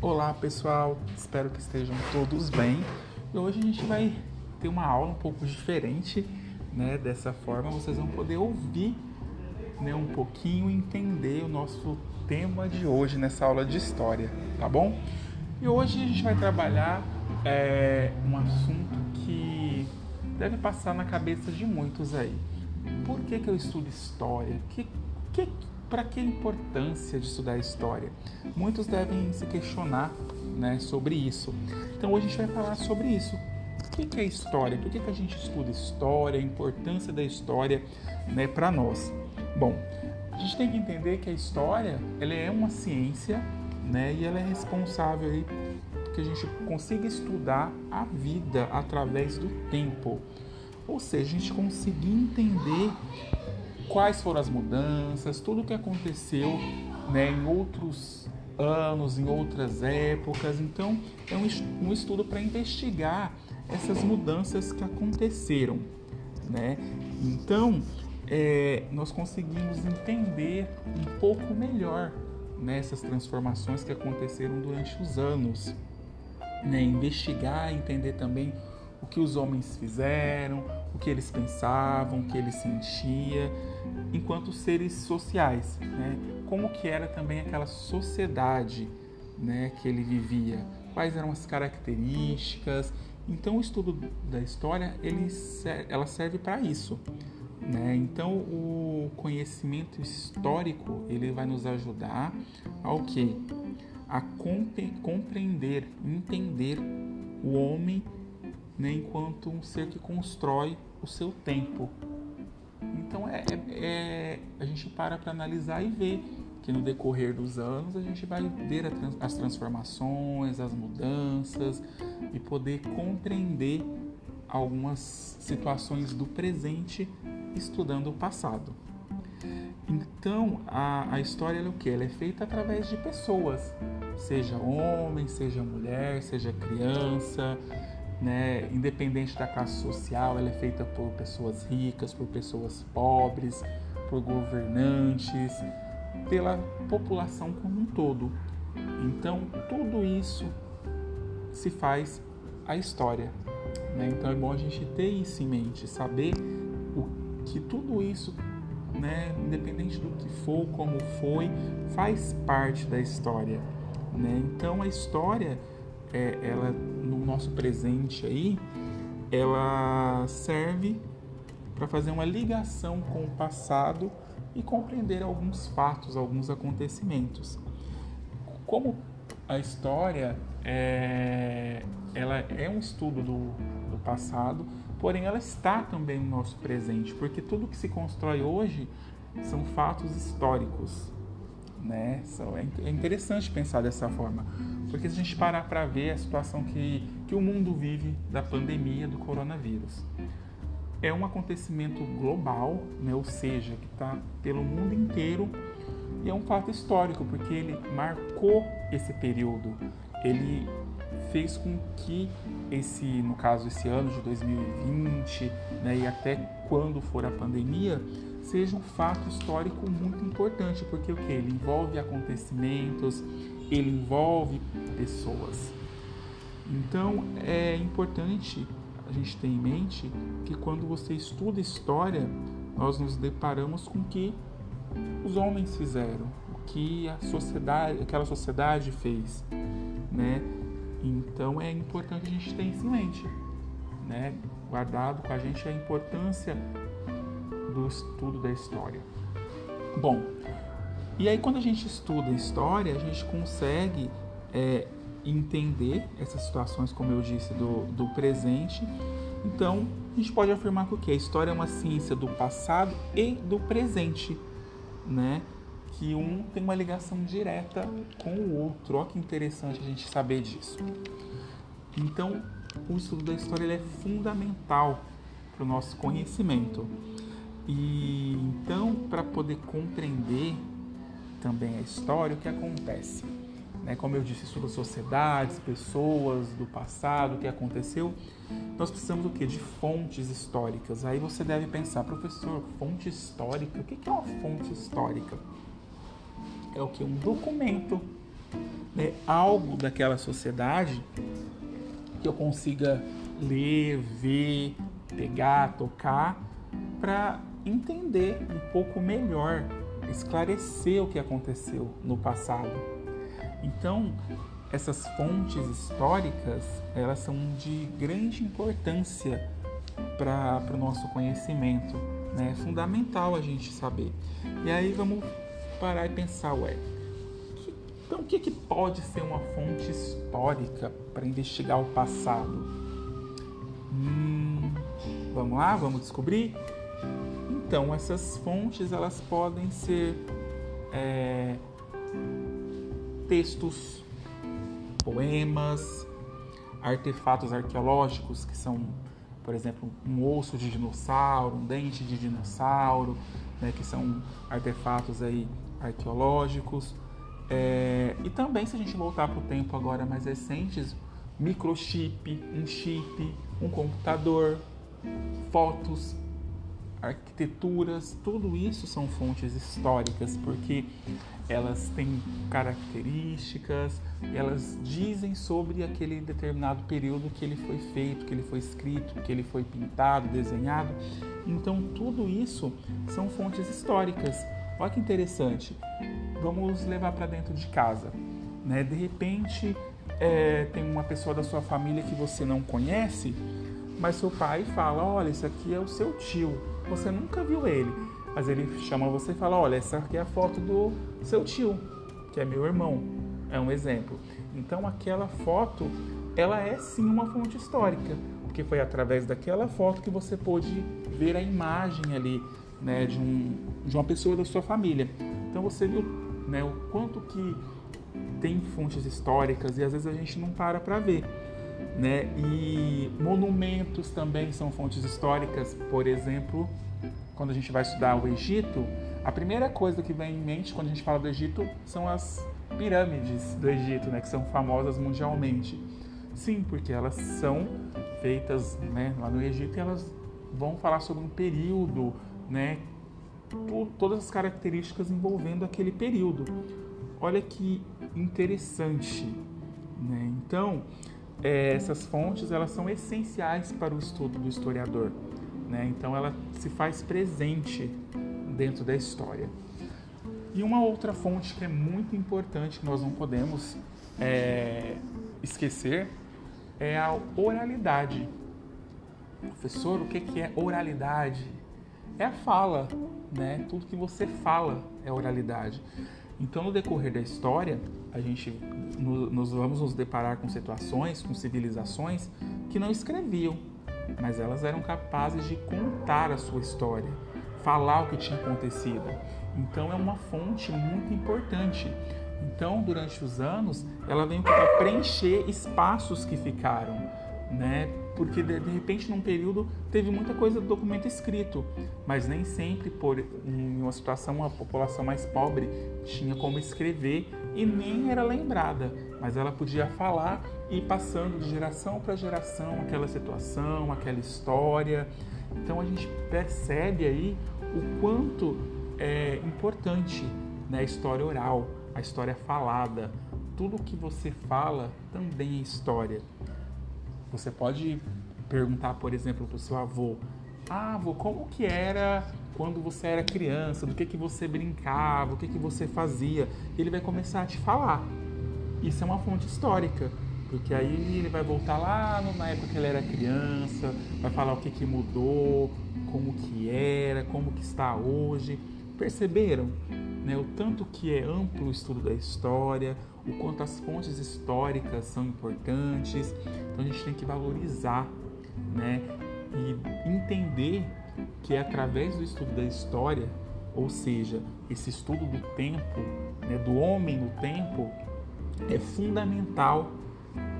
Olá pessoal, espero que estejam todos bem. E hoje a gente vai ter uma aula um pouco diferente, né? Dessa forma vocês vão poder ouvir né, um pouquinho entender o nosso tema de hoje nessa aula de história, tá bom? E hoje a gente vai trabalhar é, um assunto que deve passar na cabeça de muitos aí. Por que, que eu estudo história? Que, que, para que a importância de estudar história? Muitos devem se questionar né, sobre isso. Então hoje a gente vai falar sobre isso. O que é história? Por que, que a gente estuda história? A importância da história né, para nós? Bom, a gente tem que entender que a história ela é uma ciência né, e ela é responsável aí que a gente consiga estudar a vida através do tempo. Ou seja, a gente conseguir entender quais foram as mudanças, tudo o que aconteceu né, em outros anos, em outras épocas. Então, é um estudo para investigar essas mudanças que aconteceram. Né? Então, é, nós conseguimos entender um pouco melhor nessas né, transformações que aconteceram durante os anos. Né? Investigar, entender também que os homens fizeram, o que eles pensavam, o que eles sentiam, enquanto seres sociais, né? Como que era também aquela sociedade, né, que ele vivia? Quais eram as características? Então o estudo da história ele ela serve para isso, né? Então o conhecimento histórico ele vai nos ajudar ao que a compreender, entender o homem né, enquanto um ser que constrói o seu tempo. Então é, é, é a gente para para analisar e ver que no decorrer dos anos a gente vai ver as transformações, as mudanças e poder compreender algumas situações do presente estudando o passado. Então a, a história é o que? Ela é feita através de pessoas, seja homem, seja mulher, seja criança, né, independente da classe social, ela é feita por pessoas ricas, por pessoas pobres, por governantes, pela população como um todo. Então, tudo isso se faz a história. Né? Então, é bom a gente ter isso em mente, saber o que tudo isso, né, independente do que for, como foi, faz parte da história. Né? Então, a história é, ela no nosso presente aí, ela serve para fazer uma ligação com o passado e compreender alguns fatos, alguns acontecimentos. Como a história é, ela é um estudo do, do passado, porém ela está também no nosso presente, porque tudo que se constrói hoje são fatos históricos. Né? É, é interessante pensar dessa forma, porque se a gente parar para ver a situação que, que o mundo vive da pandemia do coronavírus, é um acontecimento global, né? ou seja, que está pelo mundo inteiro e é um fato histórico, porque ele marcou esse período, ele fez com que esse, no caso, esse ano de 2020, né, e até quando for a pandemia, seja um fato histórico muito importante, porque o que? Ele envolve acontecimentos, ele envolve pessoas. Então é importante a gente ter em mente que quando você estuda história, nós nos deparamos com o que os homens fizeram, o que a sociedade, aquela sociedade fez, né? Então é importante a gente ter isso em mente, né? Guardado com a gente a importância do estudo da história. Bom, e aí quando a gente estuda história, a gente consegue é, entender essas situações, como eu disse, do, do presente. Então, a gente pode afirmar que o que? A história é uma ciência do passado e do presente, né? Que um tem uma ligação direta com o outro. Olha que interessante a gente saber disso. Então, o estudo da história é fundamental para o nosso conhecimento. E então, para poder compreender também a história, o que acontece? Né? Como eu disse, sobre sociedades, pessoas do passado, o que aconteceu, nós precisamos o quê? De fontes históricas. Aí você deve pensar, professor, fonte histórica? O que é uma fonte histórica? É o que? Um documento, né, algo daquela sociedade que eu consiga ler, ver, pegar, tocar, para entender um pouco melhor, esclarecer o que aconteceu no passado. Então, essas fontes históricas, elas são de grande importância para o nosso conhecimento. Né? É fundamental a gente saber. E aí vamos parar e pensar, ué, que, então o que, que pode ser uma fonte histórica para investigar o passado? Hum, vamos lá, vamos descobrir? Então, essas fontes elas podem ser é, textos, poemas, artefatos arqueológicos que são por exemplo, um osso de dinossauro, um dente de dinossauro, né, que são artefatos aí arqueológicos. É, e também, se a gente voltar para o tempo agora mais recentes, microchip, um chip, um computador, fotos, arquiteturas, tudo isso são fontes históricas, porque elas têm características, elas dizem sobre aquele determinado período que ele foi feito, que ele foi escrito, que ele foi pintado, desenhado. Então, tudo isso são fontes históricas. Olha que interessante. Vamos levar para dentro de casa. Né? De repente, é, tem uma pessoa da sua família que você não conhece, mas seu pai fala: Olha, esse aqui é o seu tio você nunca viu ele, mas ele chama você e fala: Olha, essa aqui é a foto do seu tio, que é meu irmão. É um exemplo. Então, aquela foto, ela é sim uma fonte histórica, porque foi através daquela foto que você pôde ver a imagem ali, né, de, um, de uma pessoa da sua família. Então, você viu né, o quanto que tem fontes históricas e às vezes a gente não para para ver né? E monumentos também são fontes históricas, por exemplo, quando a gente vai estudar o Egito, a primeira coisa que vem em mente quando a gente fala do Egito são as pirâmides do Egito, né, que são famosas mundialmente. Sim, porque elas são feitas né, lá no Egito e elas vão falar sobre um período, né, todas as características envolvendo aquele período. Olha que interessante. Né? Então, é, essas fontes elas são essenciais para o estudo do historiador. Né? Então ela se faz presente dentro da história. E uma outra fonte que é muito importante que nós não podemos é, esquecer é a oralidade. Professor, o que é oralidade? É a fala, né? Tudo que você fala é oralidade. Então, no decorrer da história, a gente nos vamos nos deparar com situações, com civilizações que não escreviam, mas elas eram capazes de contar a sua história, falar o que tinha acontecido. Então, é uma fonte muito importante. Então, durante os anos, ela vem para preencher espaços que ficaram, né? Porque de, repente num período teve muita coisa do documento escrito, mas nem sempre por em uma situação a população mais pobre tinha como escrever e nem era lembrada, mas ela podia falar e passando de geração para geração aquela situação, aquela história. Então a gente percebe aí o quanto é importante né, a história oral, a história falada. Tudo que você fala também é história. Você pode perguntar, por exemplo, para o seu avô: Ah, avô, como que era quando você era criança? Do que, que você brincava? O que, que você fazia? Ele vai começar a te falar. Isso é uma fonte histórica, porque aí ele vai voltar lá na época que ele era criança, vai falar o que, que mudou, como que era, como que está hoje. Perceberam né, o tanto que é amplo o estudo da história, o quanto as fontes históricas são importantes. Então a gente tem que valorizar né, e entender que é através do estudo da história, ou seja, esse estudo do tempo, né, do homem no tempo, é fundamental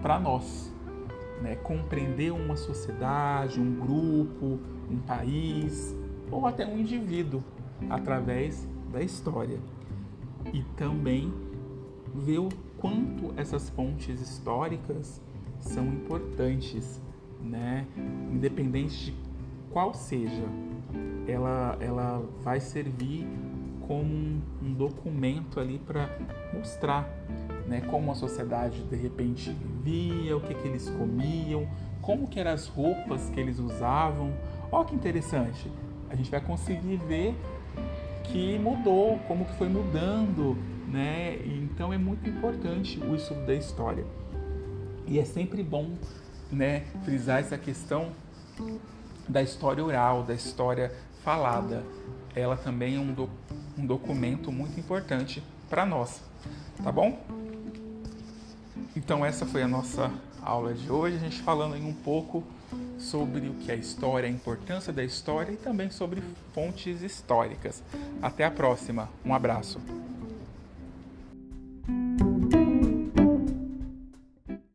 para nós. Né, compreender uma sociedade, um grupo, um país ou até um indivíduo através da história. E também ver o quanto essas fontes históricas são importantes, né? Independente de qual seja, ela, ela vai servir como um, um documento ali para mostrar né, como a sociedade de repente vivia, o que, que eles comiam, como que eram as roupas que eles usavam. Olha que interessante, a gente vai conseguir ver que mudou, como que foi mudando, né? Então é muito importante o estudo da história. E é sempre bom, né, frisar essa questão da história oral, da história falada. Ela também é um, do, um documento muito importante para nós, tá bom? Então essa foi a nossa aula de hoje, a gente falando um pouco sobre o que é história, a importância da história e também sobre fontes históricas. Até a próxima. Um abraço.